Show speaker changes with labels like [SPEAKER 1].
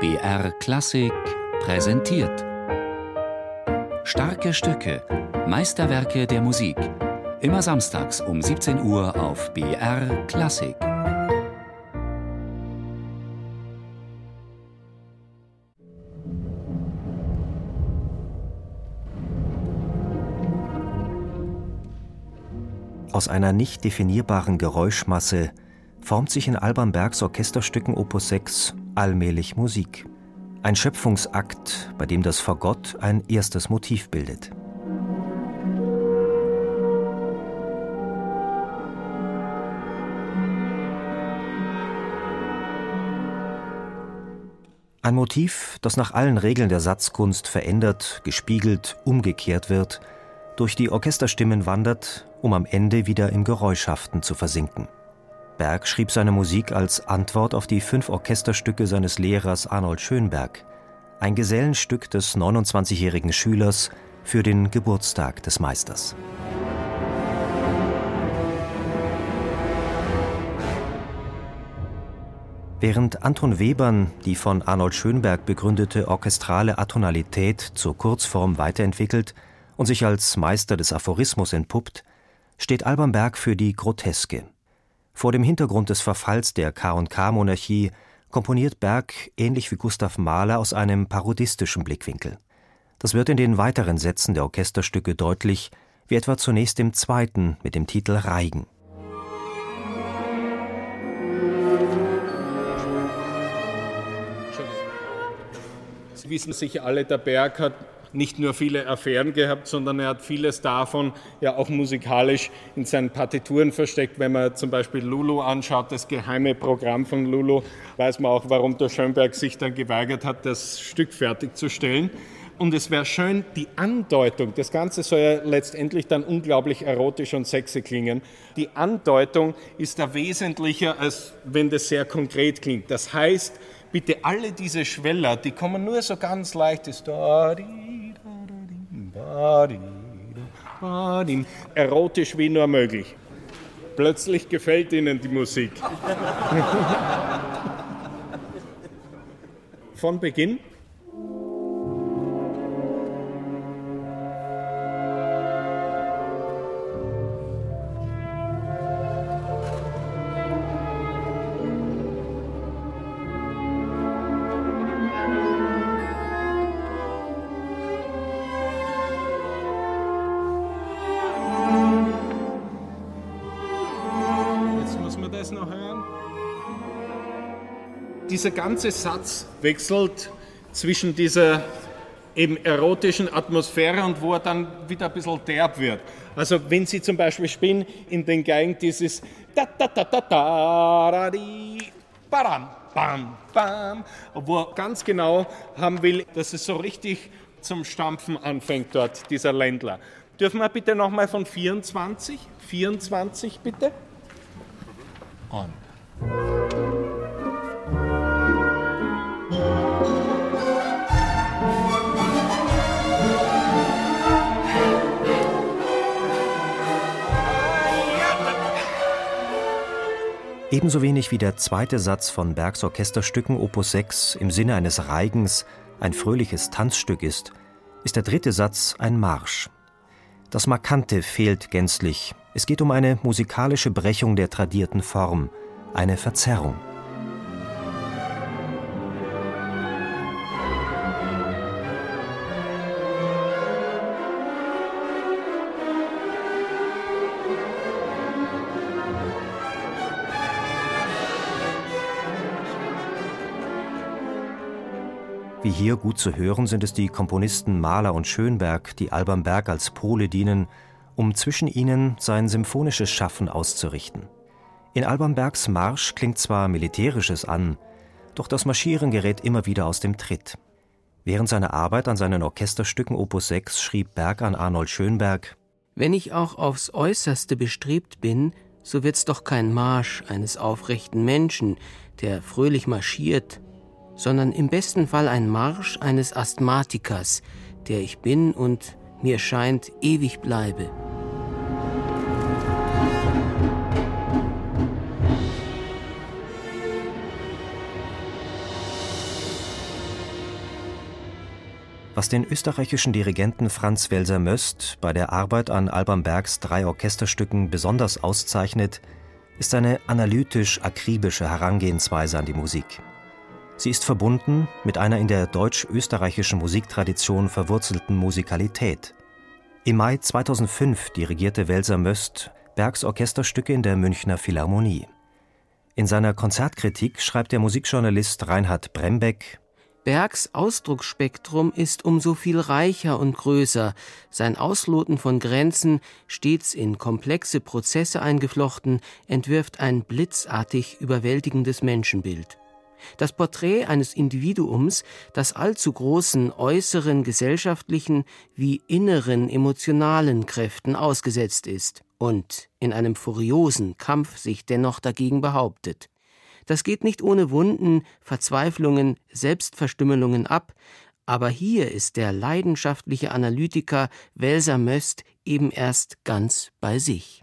[SPEAKER 1] BR Klassik präsentiert. Starke Stücke, Meisterwerke der Musik. Immer samstags um 17 Uhr auf BR Klassik.
[SPEAKER 2] Aus einer nicht definierbaren Geräuschmasse formt sich in Alban Bergs Orchesterstücken Opus 6 allmählich Musik. Ein Schöpfungsakt, bei dem das Fagott ein erstes Motiv bildet. Ein Motiv, das nach allen Regeln der Satzkunst verändert, gespiegelt, umgekehrt wird, durch die Orchesterstimmen wandert, um am Ende wieder im Geräuschhaften zu versinken. Berg schrieb seine Musik als Antwort auf die fünf Orchesterstücke seines Lehrers Arnold Schönberg, ein Gesellenstück des 29-jährigen Schülers für den Geburtstag des Meisters. Während Anton Webern die von Arnold Schönberg begründete orchestrale Atonalität zur Kurzform weiterentwickelt und sich als Meister des Aphorismus entpuppt, steht Alban Berg für die Groteske. Vor dem Hintergrund des Verfalls der K&K-Monarchie komponiert Berg ähnlich wie Gustav Mahler aus einem parodistischen Blickwinkel. Das wird in den weiteren Sätzen der Orchesterstücke deutlich, wie etwa zunächst im zweiten mit dem Titel Reigen.
[SPEAKER 3] Wissen sicher alle, der Berg hat nicht nur viele Affären gehabt, sondern er hat vieles davon ja auch musikalisch in seinen Partituren versteckt. Wenn man zum Beispiel Lulu anschaut, das geheime Programm von Lulu, weiß man auch, warum der Schönberg sich dann geweigert hat, das Stück fertigzustellen. Und es wäre schön, die Andeutung, das Ganze soll ja letztendlich dann unglaublich erotisch und sexy klingen. Die Andeutung ist da wesentlicher, als wenn das sehr konkret klingt. Das heißt, bitte alle diese Schweller, die kommen nur so ganz leicht. Das Erotisch wie nur möglich. Plötzlich gefällt Ihnen die Musik. Von Beginn dieser ganze Satz wechselt zwischen dieser eben erotischen Atmosphäre und wo er dann wieder ein bisschen derb wird. Also wenn Sie zum Beispiel spielen in den Geigen dieses da da da da da da di badam bam bam, wo er ganz genau haben will, dass es so richtig zum Stampfen anfängt dort, dieser Ländler. Dürfen wir bitte nochmal von 24? 24 bitte? On.
[SPEAKER 2] Ebenso wenig wie der zweite Satz von Bergs Orchesterstücken Opus 6 im Sinne eines Reigens ein fröhliches Tanzstück ist, ist der dritte Satz ein Marsch. Das Markante fehlt gänzlich. Es geht um eine musikalische Brechung der tradierten Form, eine Verzerrung. Wie hier gut zu hören, sind es die Komponisten Mahler und Schönberg, die Alban Berg als Pole dienen, um zwischen ihnen sein symphonisches Schaffen auszurichten. In Alban Bergs Marsch klingt zwar Militärisches an, doch das Marschieren gerät immer wieder aus dem Tritt. Während seiner Arbeit an seinen Orchesterstücken Opus 6 schrieb Berg an Arnold Schönberg:
[SPEAKER 4] Wenn ich auch aufs Äußerste bestrebt bin, so wird's doch kein Marsch eines aufrechten Menschen, der fröhlich marschiert, sondern im besten Fall ein Marsch eines Asthmatikers, der ich bin und mir scheint ewig bleibe.
[SPEAKER 2] Was den österreichischen Dirigenten Franz Welser-Möst bei der Arbeit an Alban Bergs drei Orchesterstücken besonders auszeichnet, ist eine analytisch-akribische Herangehensweise an die Musik. Sie ist verbunden mit einer in der deutsch-österreichischen Musiktradition verwurzelten Musikalität. Im Mai 2005 dirigierte Welser-Möst Bergs Orchesterstücke in der Münchner Philharmonie. In seiner Konzertkritik schreibt der Musikjournalist Reinhard Brembeck
[SPEAKER 4] Bergs Ausdrucksspektrum ist umso viel reicher und größer, sein Ausloten von Grenzen, stets in komplexe Prozesse eingeflochten, entwirft ein blitzartig überwältigendes Menschenbild. Das Porträt eines Individuums, das allzu großen äußeren gesellschaftlichen wie inneren emotionalen Kräften ausgesetzt ist und in einem furiosen Kampf sich dennoch dagegen behauptet. Das geht nicht ohne Wunden, Verzweiflungen, Selbstverstümmelungen ab, aber hier ist der leidenschaftliche Analytiker Welser Möst eben erst ganz bei sich.